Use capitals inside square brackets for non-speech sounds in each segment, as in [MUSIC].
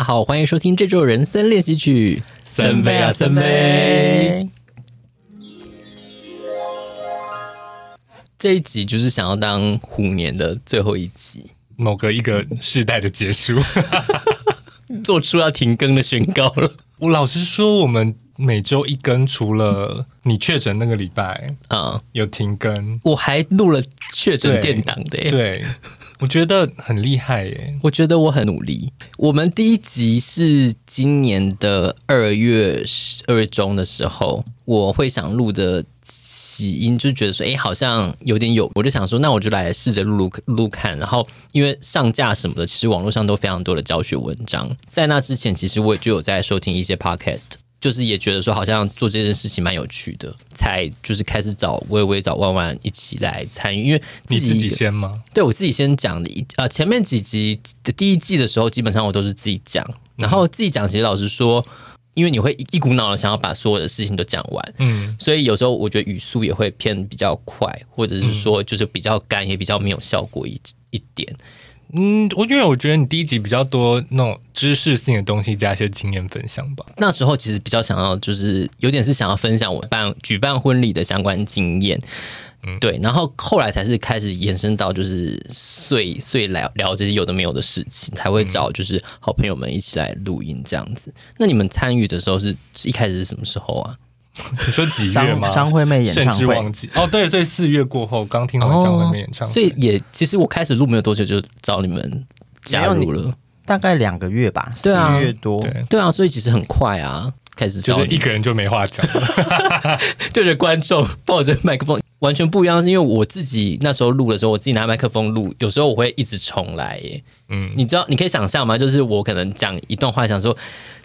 家好，欢迎收听这周人生练习曲，森威啊森威。这一集就是想要当虎年的最后一集，某个一个世代的结束，[LAUGHS] 做出要停更的宣告了。我老实说，我们每周一更，除了你确诊那个礼拜啊，有停更，我还录了确诊电档的耶。对。我觉得很厉害耶！我觉得我很努力。我们第一集是今年的二月二月中的时候，我会想录的起因就觉得说，哎，好像有点有，我就想说，那我就来试着录录录看。然后因为上架什么的，其实网络上都非常多的教学文章。在那之前，其实我也就有在收听一些 podcast。就是也觉得说好像做这件事情蛮有趣的，才就是开始找薇薇找万万一起来参与，因为自己，你自己先吗？对，我自己先讲的一，呃，前面几集的第一季的时候，基本上我都是自己讲，然后自己讲，其实老实说，因为你会一股脑的想要把所有的事情都讲完，嗯，所以有时候我觉得语速也会偏比较快，或者是说就是比较干，也比较没有效果一一点。嗯，我因为我觉得你第一集比较多那种知识性的东西，加一些经验分享吧。那时候其实比较想要，就是有点是想要分享我办举办婚礼的相关经验，嗯，对。然后后来才是开始延伸到就是碎碎聊聊这些有的没有的事情，才会找就是好朋友们一起来录音这样子。那你们参与的时候是一开始是什么时候啊？[LAUGHS] 你说几月吗？张惠妹演唱会，哦。对，所以四月过后刚听完张惠妹演唱会，哦，所以也其实我开始录没有多久就找你们加入了，大概两个月吧，对啊，四月多。对，对啊，所以其实很快啊，开始就是一个人就没话讲了，[LAUGHS] 对着观众抱着麦克风。完全不一样，是因为我自己那时候录的时候，我自己拿麦克风录，有时候我会一直重来耶，嗯，你知道你可以想象吗？就是我可能讲一段话，想说。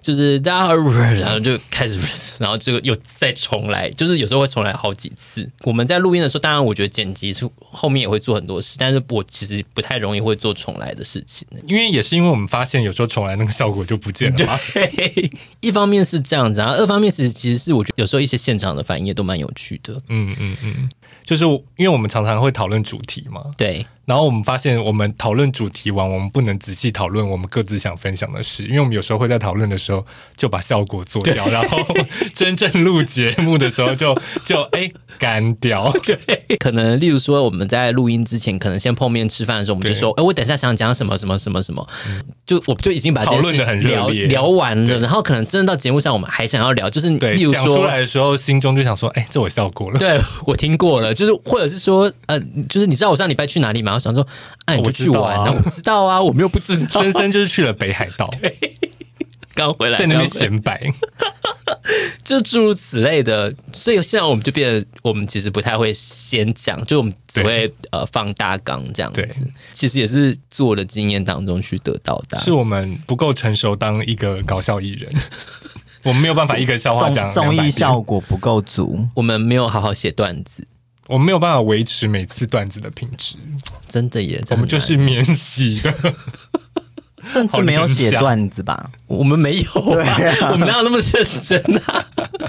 就是大家，然后就开始，然后就又再重来，就是有时候会重来好几次。我们在录音的时候，当然我觉得剪辑是后面也会做很多事，但是我其实不太容易会做重来的事情，因为也是因为我们发现有时候重来那个效果就不见了嘛。对，一方面是这样子，然后二方面是其实是我觉得有时候一些现场的反应也都蛮有趣的。嗯嗯嗯，就是因为我们常常会讨论主题嘛。对。然后我们发现，我们讨论主题完，我们不能仔细讨论我们各自想分享的事，因为我们有时候会在讨论的时候就把效果做掉，然后 [LAUGHS] 真正录节目的时候就就哎干掉。[LAUGHS] 对，可能例如说我们在录音之前，可能先碰面吃饭的时候，我们就说，哎，我等一下想讲什么什么什么什么，就我就已经把这讨论的很热烈聊完了，然后可能真的到节目上，我们还想要聊，就是例如说讲出来的时候，心中就想说，哎，这我笑过了，对我听过了，就是或者是说，呃，就是你知道我上礼拜去哪里吗？我想说，哎，你就去玩，我知道啊，我知道啊，[LAUGHS] 我们又不知道。森森就是去了北海道，[LAUGHS] 对，刚回来，在那边显摆，[LAUGHS] 就诸如此类的。所以现在我们就变得，我们其实不太会先讲，就我们只会呃放大纲这样子。其实也是做的经验当中去得到的。是我们不够成熟当一个搞笑艺人，我们没有办法一个笑话讲，综艺效果不够足，我们没有好好写段子。我们没有办法维持每次段子的品质，真的耶！我们就是免洗的，[LAUGHS] 甚至没有写段子吧？我们没有，啊，我们哪有那么认真啊？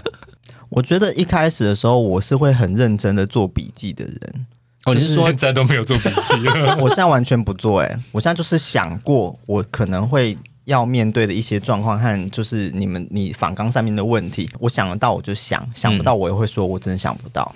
[LAUGHS] 我觉得一开始的时候，我是会很认真的做笔记的人。哦，你是说现在都没有做笔记了？[LAUGHS] 我现在完全不做，哎，我现在就是想过，我可能会。要面对的一些状况和就是你们你反纲上面的问题，我想得到我就想，想不到我也会说，我真的想不到，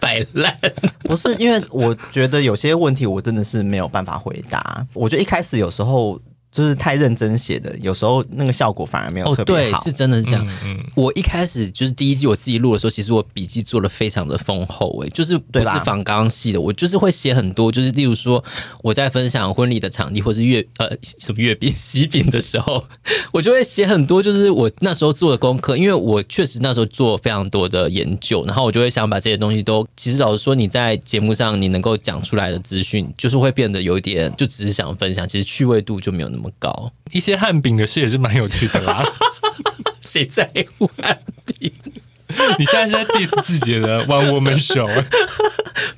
摆烂。[LAUGHS] 不是因为我觉得有些问题我真的是没有办法回答，我觉得一开始有时候。就是太认真写的，有时候那个效果反而没有特别好。哦，对，是真的是这样。嗯，嗯，我一开始就是第一季我自己录的时候，其实我笔记做的非常的丰厚，哎，就是不是仿刚系的，我就是会写很多，就是例如说我在分享婚礼的场地或是月呃什么月饼喜饼的时候，[LAUGHS] 我就会写很多，就是我那时候做的功课，因为我确实那时候做非常多的研究，然后我就会想把这些东西都，其实老实说你在节目上你能够讲出来的资讯，就是会变得有一点，就只是想分享，其实趣味度就没有那么。那么高，一些汉饼的事也是蛮有趣的啦。[LAUGHS] 谁在乎汉饼？你现在是在 diss 自己的 one woman show？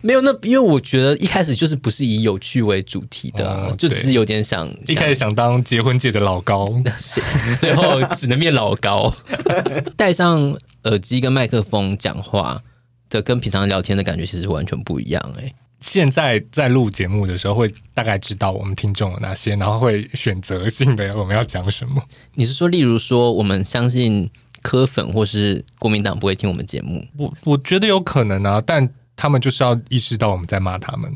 没有，那因为我觉得一开始就是不是以有趣为主题的，啊，哦，就只是有点想，一开始想当结婚界的老高，[LAUGHS] 最后只能变老高。[LAUGHS] 戴上耳机跟麦克风讲话的，跟平常聊天的感觉其实完全不一样，欸。哎，现在在录节目的时候，会大概知道我们听众有哪些，然后会选择性的我们要讲什么。你是说，例如说，我们相信柯粉或是国民党不会听我们节目？我我觉得有可能啊，但他们就是要意识到我们在骂他们。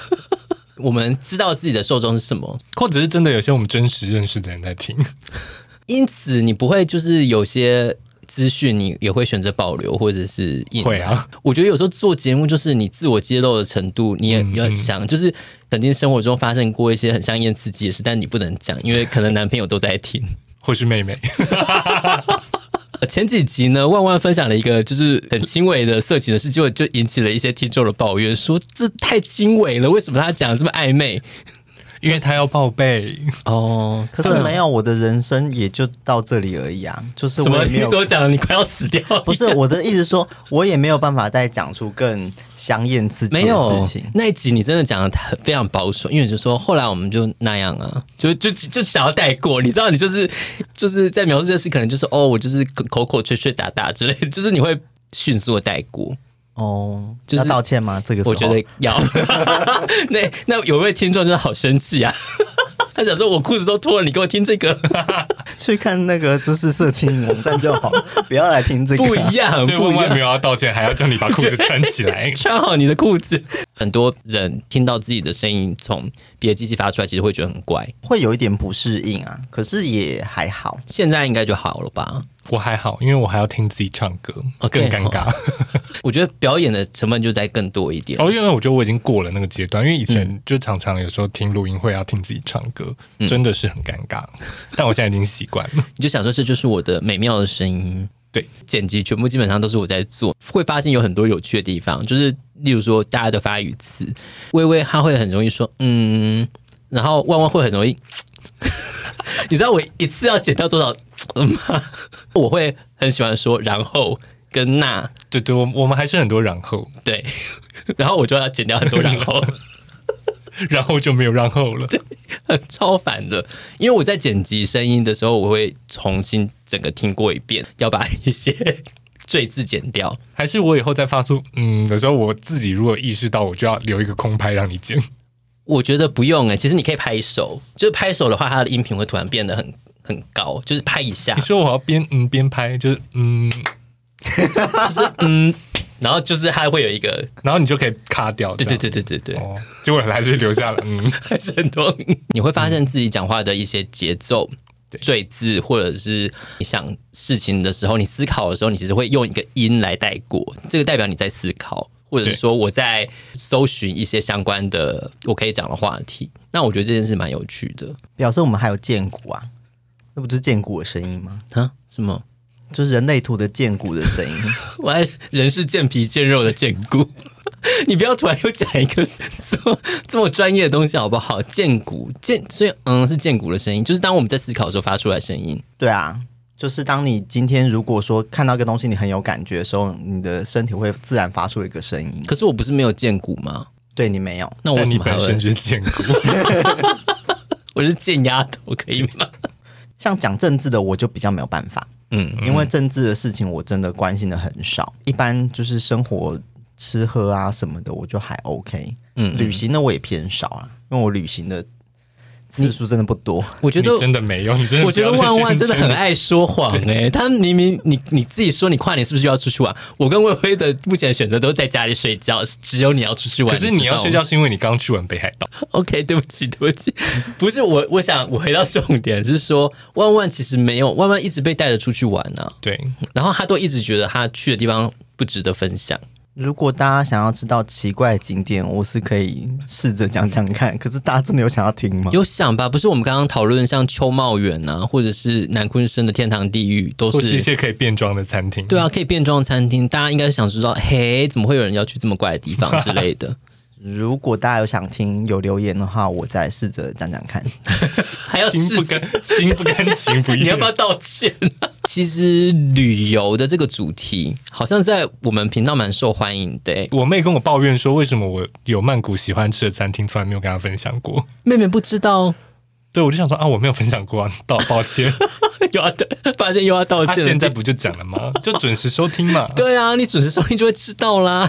[LAUGHS] 我们知道自己的受众是什么，或者是真的有些我们真实认识的人在听，因此你不会就是有些。资讯你也会选择保留，或者是会啊？我觉得有时候做节目就是你自我揭露的程度，你也要想，就是曾经生活中发生过一些很香艳刺激的事，但你不能讲，因为可能男朋友都在听，或是妹妹。[LAUGHS] 前几集呢，万万分享了一个就是很轻微的色情的事，结果就引起了一些听众的抱怨，说这太轻微了，为什么他讲这么暧昧？因为他要报备哦，[LAUGHS] 可是没有，我的人生也就到这里而已啊。就是什么？你所讲的，你快要死掉？[LAUGHS] 不是我的意思，说我也没有办法再讲出更香艳刺激的事情。那一集你真的讲的很非常保守，因为就说后来我们就那样啊，就就就想要带过。你知道，你就是就是在描述这件事，可能就是哦，我就是口口吹吹打打之类的，就是你会迅速的带过。哦，就是道歉吗？这个我觉得要。[LAUGHS] 那那有位听众真的好生气啊！[LAUGHS] 他想说，我裤子都脱了，你给我听这个？[LAUGHS] 去看那个就是色情网站就好，不要来听这个。不一样，所以万万没有要道歉，还要叫你把裤子穿起来，穿好你的裤子。很多人听到自己的声音从别的机器发出来，其实会觉得很怪，会有一点不适应啊。可是也还好，现在应该就好了吧？我还好，因为我还要听自己唱歌，更尴尬。Okay, [LAUGHS] 我觉得表演的成分就在更多一点。哦，因为我觉得我已经过了那个阶段，因为以前就常常有时候听录音会要听自己唱歌，嗯、真的是很尴尬。但我现在已经习惯了。[LAUGHS] 你就想说，这就是我的美妙的声音。对，剪辑全部基本上都是我在做，会发现有很多有趣的地方，就是例如说大家的发语词，微微他会很容易说嗯，然后万万会很容易，[LAUGHS] 你知道我一次要剪掉多少？嗯，[LAUGHS] 我会很喜欢说，然后跟那，对对，我我们还是很多然后，对，[LAUGHS] 然后我就要剪掉很多然后，然后就没有然后了，对，[LAUGHS] 很超烦的。因为我在剪辑声音的时候，我会重新整个听过一遍，要把一些 [LAUGHS] 赘字剪掉。还是我以后再发出嗯的时候，我自己如果意识到，我就要留一个空拍让你剪。我觉得不用哎、欸，其实你可以拍手，就是拍手的话，它的音频会突然变得很。很高，就是拍一下。你说我要边嗯边拍，就是嗯，[LAUGHS] 就是嗯，然后就是还会有一个，然后你就可以卡掉。对对对对对对。哦，结果还是留下了，嗯，[LAUGHS] 还是很多。你会发现自己讲话的一些节奏、赘字，或者是你想事情的时候，你思考的时候，你其实会用一个音来带过，这个代表你在思考，或者是说我在搜寻一些相关的我可以讲的话题。那我觉得这件事蛮有趣的，表示我们还有荐骨啊。那不就是荐骨的声音吗？啊？什么？就是人类图的剑骨的声音。[LAUGHS] 我还人是健皮健肉的健骨。[LAUGHS] 你不要突然又讲一个这么 [LAUGHS] 这么专业的东西好不好？荐骨健，所以嗯，是健骨的声音，就是当我们在思考的时候发出来声音。对啊，就是当你今天如果说看到一个东西，你很有感觉的时候，你的身体会自然发出一个声音。可是我不是没有荐骨吗？对，你没有，那我你本身就是荐骨。我是贱丫头，可以吗？像讲政治的，我就比较没有办法，嗯，因为政治的事情我真的关心的很少。一般就是生活、吃喝啊什么的，我就还 OK。嗯，旅行的我也偏少啊，因为我旅行的。次数真的不多，我觉得真的没有。你真的，我觉得万万真的很爱说谎哎、欸。他明明你你自己说你跨年是不是就要出去玩？我跟魏辉的目前的选择都在家里睡觉，只有你要出去玩。可是你要睡觉是因为你刚去完北海道。OK，对不起，对不起，不是我，我想我回到重点是说，万万其实没有，万万一直被带着出去玩呢、啊。对，然后他都一直觉得他去的地方不值得分享。如果大家想要知道奇怪的景点，我是可以试着讲讲看。可是大家真的有想要听吗？有想吧，不是我们刚刚讨论像秋茂园啊，或者是南昆生的天堂地狱，都是一些可以变装的餐厅。对啊，可以变装的餐厅，大家应该是想知道，嘿，怎么会有人要去这么怪的地方之类的。如果大家有想听有留言的话，我再试着讲讲看。[LAUGHS] 还要心不甘心不甘情不愿，你要不要道歉啊？其实旅游的这个主题好像在我们频道蛮受欢迎的。我妹跟我抱怨说，为什么我有曼谷喜欢吃的餐厅，从来没有跟她分享过。妹妹不知道，对，我就想说啊，我没有分享过啊，道抱歉，[LAUGHS] 又要发现又要道歉。现在不就讲了吗？就准时收听嘛。[LAUGHS] 对啊，你准时收听就会知道啦。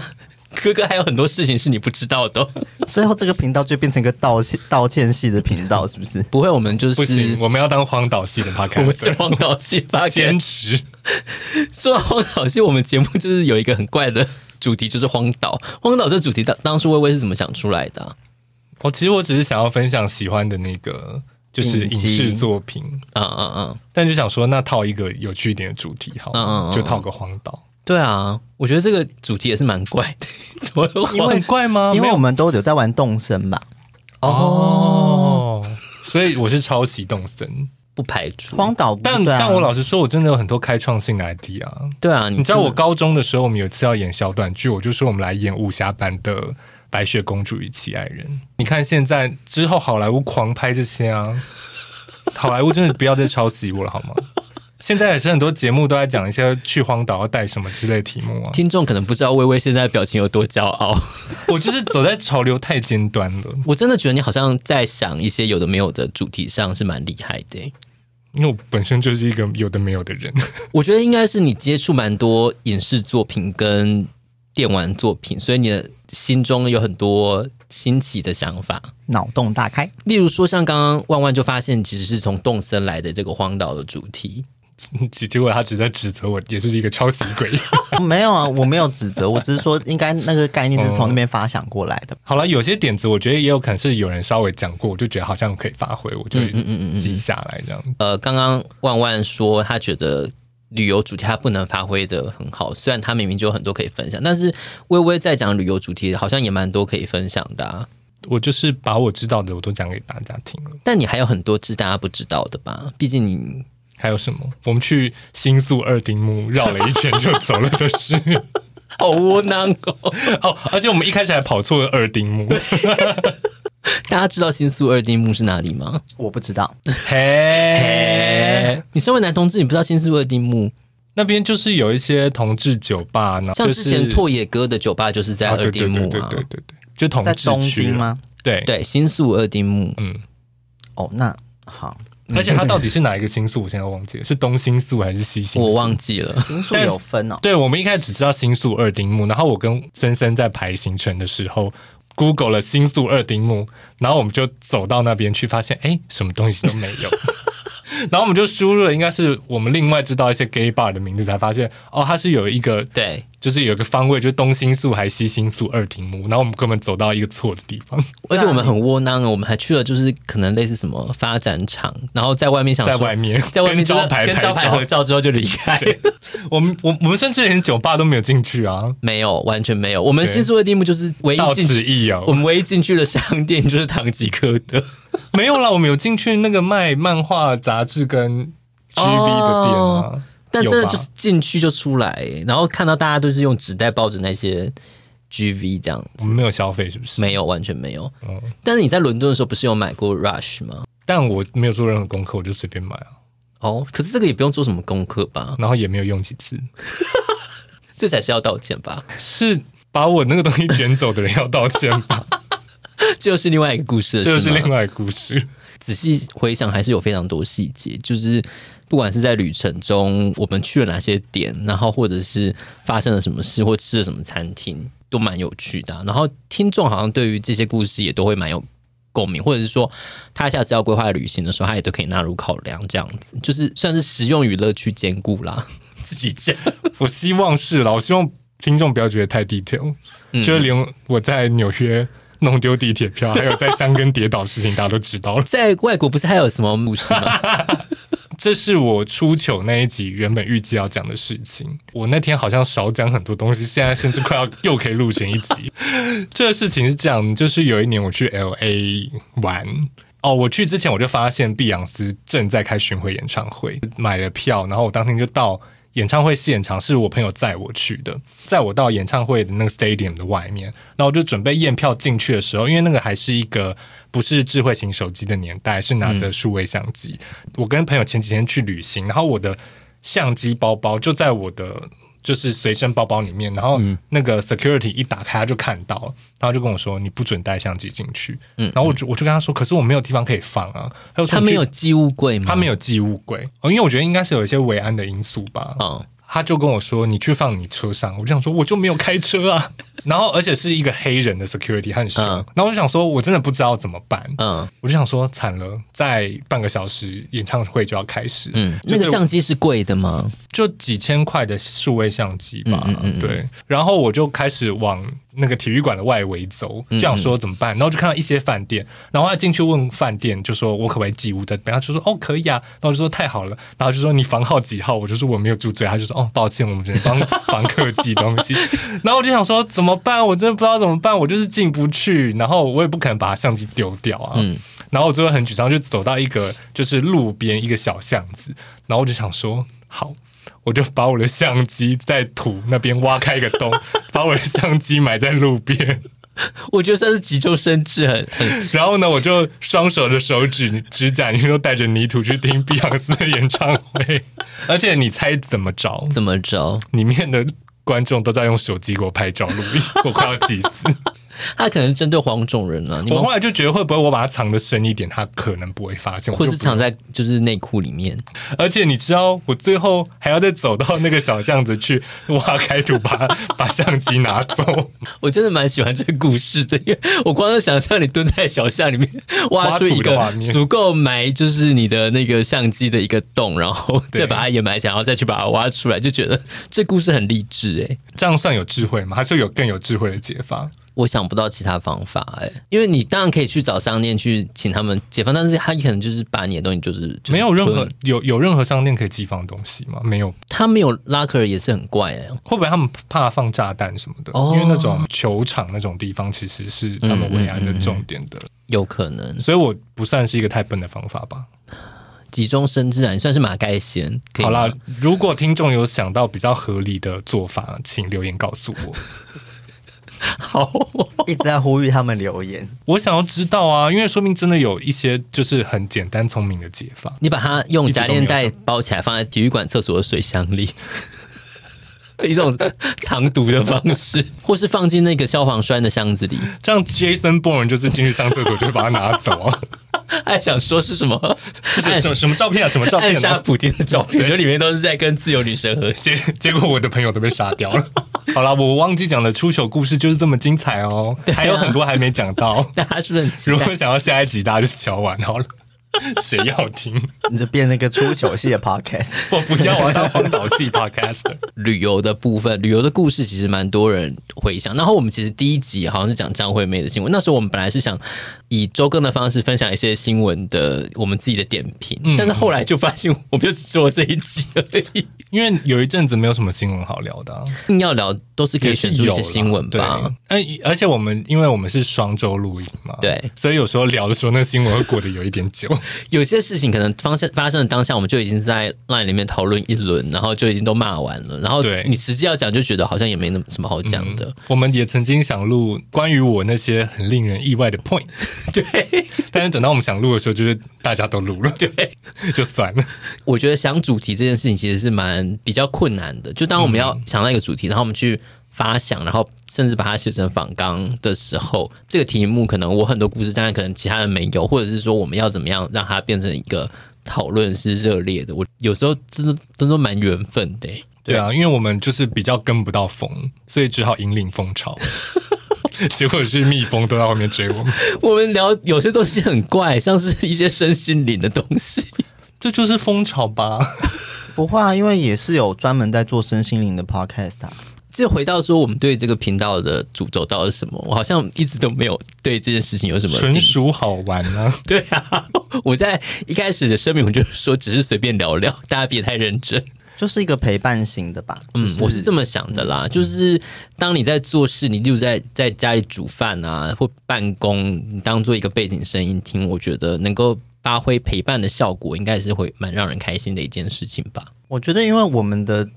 哥哥还有很多事情是你不知道的。最后这个频道就变成一个道歉道歉系的频道，是不是？不会，我们就是不行，我们要当荒岛系的 podcast，我们是荒岛系 podcast，坚持。说到荒岛系，我们节目就是有一个很怪的主题，就是荒岛。荒岛这个主题当当初微微是怎么想出来的、啊？我其实我只是想要分享喜欢的那个。就是影视作品，嗯嗯嗯，但就想说，那套一个有趣一点的主题，好，嗯嗯，就套个荒岛。对啊，我觉得这个主题也是蛮怪的，[LAUGHS] 怎么会因为怪吗？因为我们都有在玩动森吧。哦，所以我是抄袭动森，不排除荒岛。但但我老实说，我真的有很多开创性的 idea 啊。对啊，你知道我高中的时候，我们有一次要演小短剧，我就说我们来演武侠版的。白雪公主与其爱人，你看现在之后好莱坞狂拍这些啊，好莱坞真的不要再抄袭我了好吗？现在也是很多节目都在讲一些去荒岛要带什么之类的题目啊。听众可能不知道微微现在的表情有多骄傲，我就是走在潮流太尖端了。[LAUGHS] 我真的觉得你好像在想一些有的没有的主题上是蛮厉害的，因为我本身就是一个有的没有的人。[LAUGHS] 我觉得应该是你接触蛮多影视作品跟电玩作品，所以你的。心中有很多新奇的想法，脑洞大开。例如说，像刚刚万万就发现，其实是从动森来的这个荒岛的主题，[LAUGHS] 结果他只在指责我，也是一个抄袭鬼。[LAUGHS] 没有啊，我没有指责，我只是说，应该那个概念是从那边发想过来的。嗯、好了，有些点子，我觉得也有可能是有人稍微讲过，我就觉得好像可以发挥，我就嗯嗯嗯嗯记下来这样。呃，刚刚万万说他觉得。旅游主题他不能发挥的很好，虽然他明明就有很多可以分享，但是微微在讲旅游主题，好像也蛮多可以分享的啊。我就是把我知道的我都讲给大家听了，但你还有很多是大家不知道的吧？毕竟你还有什么？我们去新宿二丁目绕了一圈就走了的事，[LAUGHS] 好窝囊哦！[LAUGHS] 哦，而且我们一开始还跑错了二丁目。[LAUGHS] 大家知道新宿二丁目是哪里吗？我不知道。嘿，嘿，你身为男同志，你不知道新宿二丁目那边就是有一些同志酒吧呢？像之前拓野哥的酒吧就是在二丁目啊。对对对对对，就同志区在东京吗？对对，新宿二丁目。嗯，哦，那好。[LAUGHS] 而且它到底是哪一个星宿？我现在忘记了，是东星宿还是西星宿？我忘记了。星宿有分哦。对，我们一开始只知道星宿二丁目，然后我跟森森在排行程的时候。Google 了星宿二丁目，然后我们就走到那边去，发现哎，什么东西都没有。[LAUGHS] 然后我们就输入了，应该是我们另外知道一些 gay bar 的名字，才发现哦，它是有一个对。就是有个方位，就是东新宿还是西新宿二丁目，然后我们根本走到一个错的地方，[LAUGHS] 而且我们很窝囊，我们还去了就是可能类似什么发展场，然后在外面想在外面在外面招牌跟招牌合照之后就离开。[LAUGHS] 我们我我们甚至连酒吧都没有进去啊，没有完全没有。我们新宿的地目就是唯一进去，我们唯一进去的商店就是唐吉诃德，没有啦，我们有进去那个卖漫画杂志跟 GV 的店啊。哦但真的就是进去就出来，然后看到大家都是用纸袋包着那些 GV 这样子。我们没有消费是不是？没有，完全没有。嗯。但是你在伦敦的时候不是有买过 Rush 吗？但我没有做任何功课，我就随便买啊。哦，可是这个也不用做什么功课吧？然后也没有用几次，这才是要道歉吧？[LAUGHS] 是把我那个东西卷走的人要道歉吧？[LAUGHS] 这就是另外一个故事，这就是另外一个故事。仔细回想，还是有非常多细节，就是。不管是在旅程中，我们去了哪些点，然后或者是发生了什么事，或吃了什么餐厅，都蛮有趣的啊。然后听众好像对于这些故事也都会蛮有共鸣，或者是说他下次要规划旅行的时候，他也都可以纳入考量。这样子就是算是实用与乐趣兼顾啦。[LAUGHS] 自己讲，[LAUGHS] 我希望是啦。我希望听众不要觉得太 detail，嗯，就是连我在纽约弄丢地铁票，还有在三根跌倒的事情，大家都知道了。在外国不是还有什么故事吗？[LAUGHS] 这是我出糗那一集原本预计要讲的事情。我那天好像少讲很多东西，现在甚至快要又可以录成一集。[LAUGHS] 这个事情是这样，就是有一年我去 LA 玩哦，我去之前我就发现碧昂斯正在开巡回演唱会，买了票，然后我当天就到演唱会现场，是我朋友载我去的。载我到演唱会的那个 stadium 的外面，然后我就准备验票进去的时候，因为那个还是一个。不是智慧型手机的年代，是拿着数位相机。嗯。我跟朋友前几天去旅行，然后我的相机包包就在我的就是随身包包里面，然后那个 security 一打开他就看到，然后就跟我说：“你不准带相机进去。”嗯，然后我就我就跟他说：“可是我没有地方可以放啊。”他说：“他没有寄物柜吗？”他没有寄物柜哦，因为我觉得应该是有一些维安的因素吧。哦他就跟我说：“你去放你车上。”我就想说：“我就没有开车啊。[LAUGHS] ”然后而且是一个黑人的 security 很凶。嗯、然后我就想说：“我真的不知道怎么办。”嗯，我就想说：“惨了，在半个小时演唱会就要开始。”嗯，那个相机是贵的吗？就几千块的数位相机吧。嗯嗯嗯对。然后我就开始往。那个体育馆的外围走，这样说怎么办？然后就看到一些饭店，然后他进去问饭店，就说我可不可以寄屋的？然后就说哦可以啊，然后我就说太好了，然后就说你房号几号？我就说我没有住这，他就说哦抱歉，我们只能帮房客寄东西。然后我就想说怎么办？我真的不知道怎么办，我就是进不去，然后我也不可能把相机丢掉啊。嗯、然后我最后很沮丧，就走到一个就是路边一个小巷子，然后我就想说好。我就把我的相机在土那边挖开一个洞，[LAUGHS] 把我的相机埋在路边。[LAUGHS] 我觉得算是急中生智，很很。[LAUGHS] 然后呢，我就双手的手指指甲里面都带着泥土去听碧昂斯的演唱会。而且你猜怎么着？怎么着？里面的观众都在用手机给我拍照录音，我快要气死。[LAUGHS] 他可能针对黄种人啊，我后来就觉得会不会我把它藏得深一点，他可能不会发现，或是藏在就是内裤里面。而且你知道，我最后还要再走到那个小巷子去挖开土，把把相机拿走。[LAUGHS] 我真的蛮喜欢这个故事的，因为我光是想象你蹲在小巷里面挖出一个足够埋就是你的那个相机的一个洞，然后再把它掩埋起来，然后再去把它挖出来，就觉得这故事很励志哎。这样算有智慧吗？还是有更有智慧的解法？我想不到其他方法哎、欸，因为你当然可以去找商店去请他们解放，但是他可能就是把你的东西就是，就是没有任何有有任何商店可以寄放东西吗？没有，他没有拉克也是很怪哎、欸，会不会他们怕放炸弹什么的？哦、因为那种球场那种地方其实是他们维安的重点的，嗯嗯嗯，有可能，所以我不算是一个太笨的方法吧。急中生智啊，你算是马盖先。好啦，如果听众有想到比较合理的做法，请留言告诉我。[LAUGHS] [LAUGHS] 好，一直在呼吁他们留言。我想要知道啊，因为说明真的有一些就是很简单聪明的解法。你把它用夹链袋包起来，放在体育馆厕所的水箱里，[LAUGHS] 一种藏毒的方式，[LAUGHS] 或是放进那个消防栓的箱子里。这样 Jason Bourne 就是进去上厕所就会把它拿走啊。还想说是什么？是什么什么照片啊？什么照片？暗杀普丁的照片，就里面都是在跟自由女神合结，结果我的朋友都被杀掉了。[LAUGHS] 好了，我忘记讲的出糗故事就是这么精彩哦，啊、还有很多还没讲到。[LAUGHS] 大家是不是很期待？如果想要下一集，大家就瞧完好了。[LAUGHS] 谁要听？你就变那个出糗系的 podcast？我不要，我要当荒岛系 podcast。旅游的部分，旅游的故事其实蛮多人回想。然后我们其实第一集好像是讲张惠妹的新闻，那时候我们本来是想。以周更的方式分享一些新闻的我们自己的点评，嗯、但是后来就发现我们就只做这一集而已，因为有一阵子没有什么新闻好聊的、啊，硬要聊都是可以选出一些新闻吧。哎，而且我们因为我们是双周录音嘛，对，所以有时候聊的时候，那个新闻会过得有一点久。[LAUGHS] 有些事情可能发生发生的当下，我们就已经在 LINE 里面讨论一轮，然后就已经都骂完了，然后对你实际要讲就觉得好像也没那么什么好讲的、嗯。我们也曾经想录关于我那些很令人意外的 point，[LAUGHS] 对。但是等到我们想录的时候，就是大家都录了，对，[LAUGHS] 就算了。我觉得想主题这件事情其实是蛮比较困难的。就当我们要想到一个主题，然后我们去发想，然后甚至把它写成仿纲的时候，这个题目可能我很多故事，当然可能其他人没有，或者是说我们要怎么样让它变成一个讨论是热烈的。我有时候真的真的蛮缘分的。对啊，因为我们就是比较跟不到风，所以只好引领风潮。[LAUGHS] 结果是蜜蜂都在后面追我们。我们聊有些东西很怪，像是一些身心灵的东西，这就是风潮吧？不会啊，因为也是有专门在做身心灵的 podcast 啊。这回到说，我们对这个频道的主轴到底是什么？我好像一直都没有对这件事情有什么纯属好玩呢、啊。[LAUGHS] 对啊，我在一开始的声明我就是说，只是随便聊聊，大家别太认真。就是一个陪伴型的吧，嗯，我是这么想的啦。就是当你在做事，你就在在家里煮饭啊，或办公，你当做一个背景声音听，我觉得能够发挥陪伴的效果，应该是会蛮让人开心的一件事情吧。我觉得，因为我们的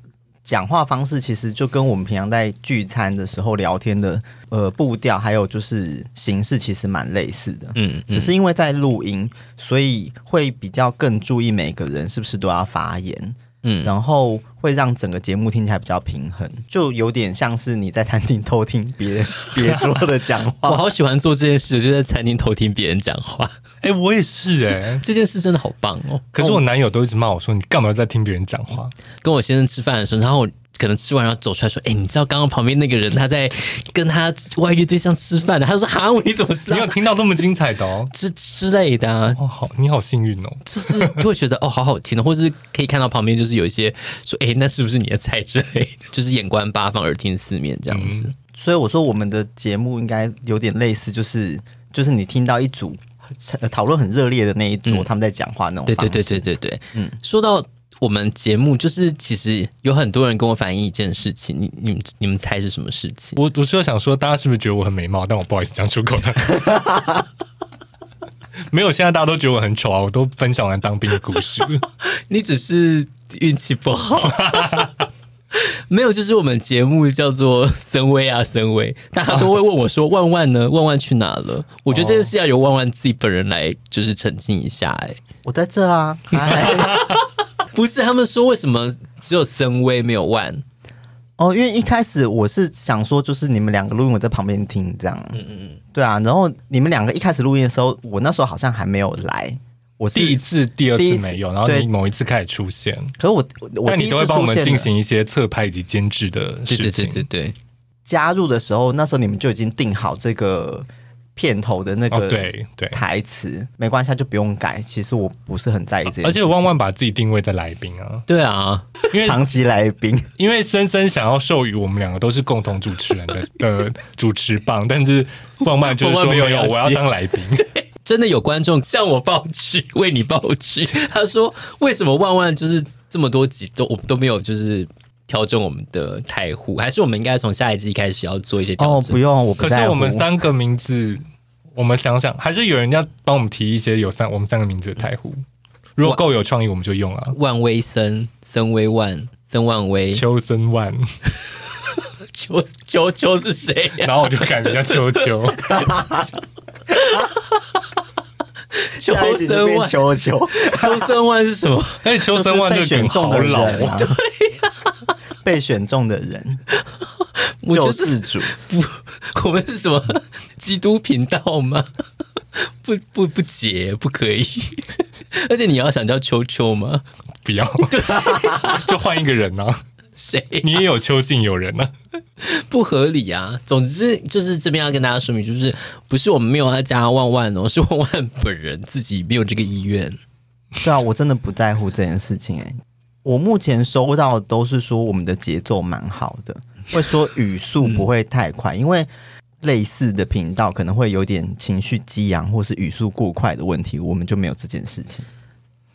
讲话方式其实就跟我们平常在聚餐的时候聊天的呃步调，还有就是形式，其实蛮类似的。嗯，嗯，只是因为在录音，所以会比较更注意每个人是不是都要发言。嗯，然后会让整个节目听起来比较平衡，就有点像是你在餐厅偷听别人 [LAUGHS] 别桌的讲话。我好喜欢做这件事，就在餐厅偷听别人讲话。哎、欸，我也是哎、欸，[LAUGHS] 这件事真的好棒哦。可是我男友都一直骂我说：“你干嘛在听别人讲话？”跟我先生吃饭的时候，然后。可能吃完然后走出来说：“哎、欸，你知道刚刚旁边那个人他在跟他外遇对象吃饭的？”他说：“哈，你怎么知道？你有听到那么精彩的哦，[LAUGHS] 之之类的啊。哦，好，你好幸运哦，就是会觉得哦，好好听的，或者是可以看到旁边就是有一些说：哎、欸，那是不是你的菜之类的？[LAUGHS] 就是眼观八方，耳听四面这样子。嗯、所以我说我们的节目应该有点类似，就是就是你听到一组讨论很热烈的那一组、嗯、他们在讲话那种。对对对对对对，嗯，说到。我们节目就是，其实有很多人跟我反映一件事情，你、你们、你们猜是什么事情？我我就想说，大家是不是觉得我很美貌？但我不好意思讲出口的。[LAUGHS] 没有，现在大家都觉得我很丑啊！我都分享完当兵的故事。[LAUGHS] 你只是运气不好。[LAUGHS] 没有，就是我们节目叫做森威啊，森威，大家都会问我说：“万万呢？万万去哪了？”我觉得这件事要由万万自己本人来，就是澄清一下。哎，我在这啊。不是，他们说为什么只有森威没有万？哦，因为一开始我是想说，就是你们两个录音，我在旁边听这样。嗯嗯嗯，对啊。然后你们两个一开始录音的时候，我那时候好像还没有来。我是第一次、第二次没有，然后你某一次开始出现。可是我，我但你都会帮我们进行一些侧拍以及监制的事情。对对对对对。加入的时候，那时候你们就已经定好这个。片头的那个对对台词没关系，就不用改。其实我不是很在意这些，而且万万把自己定位在来宾啊，对啊，因为 [LAUGHS] 长期来宾，因为森森想要授予我们两个都是共同主持人的 [LAUGHS] 的主持棒，但是万万就是说没有，我要当来宾。[LAUGHS] 真的有观众向我抱去，为你抱去。他说：“为什么万万就是这么多集都我们都没有就是？”调整我们的太湖，还是我们应该从下一季开始要做一些调整？哦，不用，我不可是我们三个名字，我们想想，还是有人要帮我们提一些有三我们三个名字的太湖。如果够有创意，我们就用啊。万威森，森威万，森万威，秋森万，秋秋秋是谁呀？然后我就改名叫秋秋。[LAUGHS] 秋森万，秋秋，秋森万是什么？哎，秋森万就选中的老啊。对被选中的人，[LAUGHS] 救世主不？[LAUGHS] 我们是什么 [LAUGHS] 基督频道吗？不不不结，不可以。而且你要想叫秋秋吗？不要，就换一个人呢、啊？谁、啊？你也有秋姓友人呢、啊？不合理啊！总之就是这边要跟大家说明，就是不是我们没有要加万万哦，是万万本人自己没有这个意愿。对啊，我真的不在乎这件事情哎、欸。我目前收到的都是说我们的节奏蛮好的，会说语速不会太快，嗯、因为类似的频道可能会有点情绪激昂或是语速过快的问题，我们就没有这件事情。